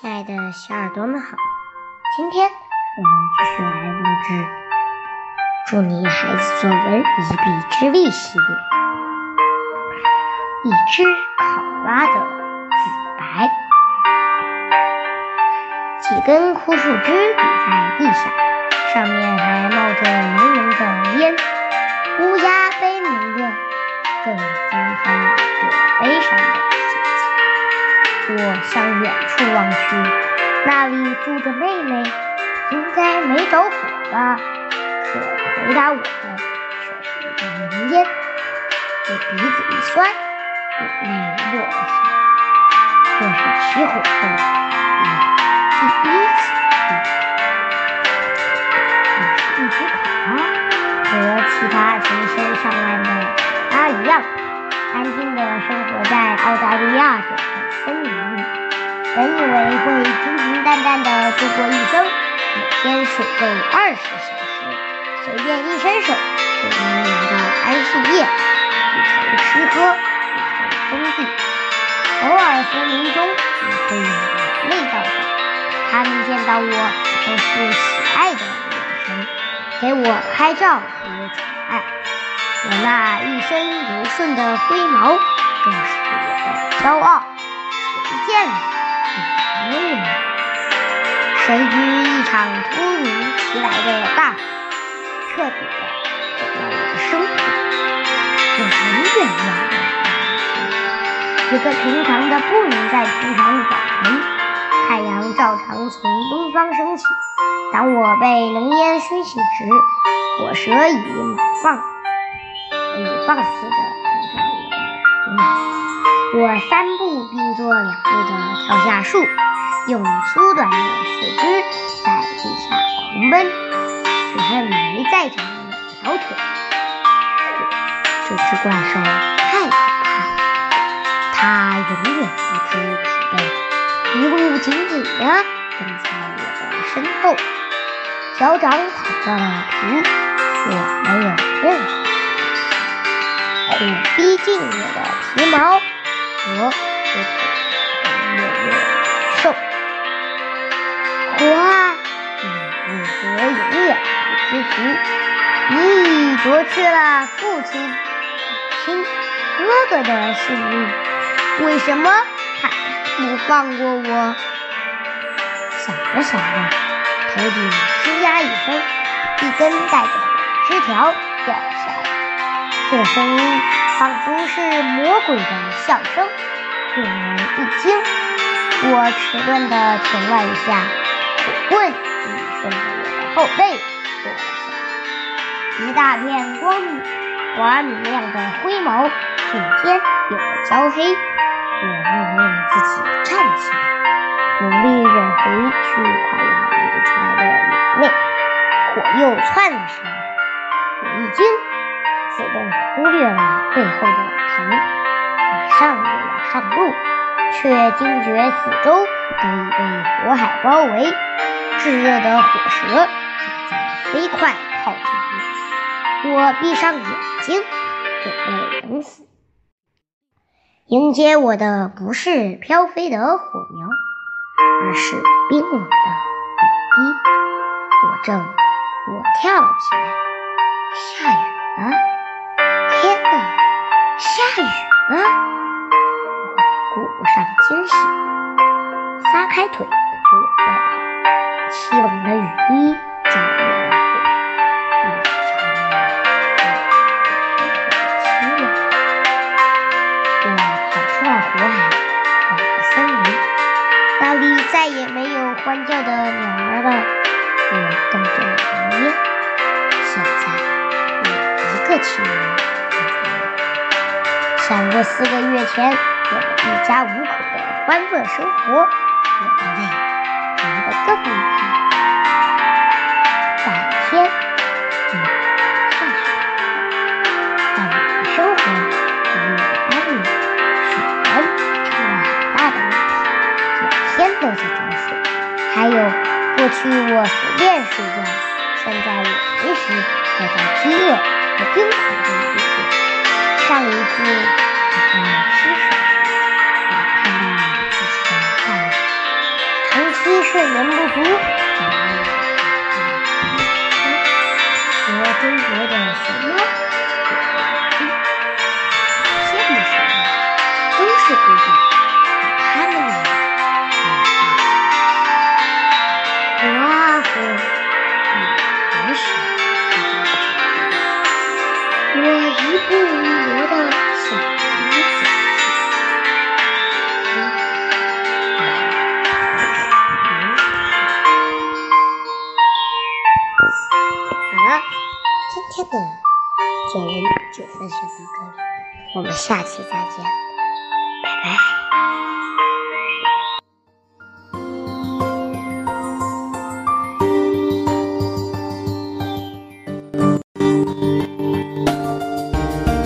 亲爱的小耳朵们好，今天我们继续来录制《祝你孩子作文一臂之力》系列。一只考拉的自白，几根枯树枝抵在地下，上面还冒着浓浓的烟，乌鸦悲鸣着，更增添了这悲伤的。我向远处望去，那里住着妹妹，应该没着火吧？可回答我的却是一阵浓烟。我鼻子一酸，眼泪落了下。这是起火后我第一次认为会平平淡淡的度过一生，每天睡够二十小时，随便一伸手就能拿到桉树叶，不愁吃喝，不愁生地。偶尔森林中也会有人类到访，他们见到我都是喜爱的。眼神，给我拍照和宠爱。我那一身柔顺的。灰毛更是我的。骄傲，谁见？嗯，谁知一场突如其来的大火，彻底的毁了我的生活。我永远忘不了一个平常的不能再平常的早晨，太阳照常从东方升起。当我被浓烟熏醒时，火蛇已放已放肆的啃着我的皮毛。我三步并作两步的跳下树。用粗短的四肢在地下狂奔，只恨没载着两条腿。这只怪兽太可怕，它永远不知疲惫，一路紧紧地跟在我的身后，脚掌踩断了皮，我没有任何害火逼近我的皮毛，我就会越远不知足？你已夺去了父亲、母亲、哥哥的性命，为什么还不放过我？想着想着，头顶吱呀一声，一根带着火枝条掉下来。这声音仿佛是魔鬼的笑声，令人一惊。我迟钝地停了一下。棍已顺着我的后背，一大片光明、滑明亮的灰毛瞬间有了焦黑。我命令自己站起来，努力忍回去快要流出来的眼泪。火又窜了上来，我一惊，自动忽略了背后的疼，马上又要上路，却惊觉四周都已被火海包围。炙热的火舌正在飞快靠近我，闭上眼睛，准备等死。迎接我的不是飘飞的火苗，而是冰冷的雨滴。我正，我跳了起来。下雨了！天哪，下雨了！我顾不上惊喜，撒开腿就往外跑。想过四个月前我们一家五口的欢乐生活，我的泪。流得更厉害。白天，雨下雪，但我的生活没有安宁。雪人成了很大的问题，每天都在装水。还有，过去我随便睡觉，现在我随时都在饥饿和惊恐中度过。上一次我在吃水时，我看到了自己的长期。睡眠不足，和中国的熊猫、有些的熊猫都是规定我一步一挪的向你走好了，今天的见人就分享到这里，我们下期再见，拜拜。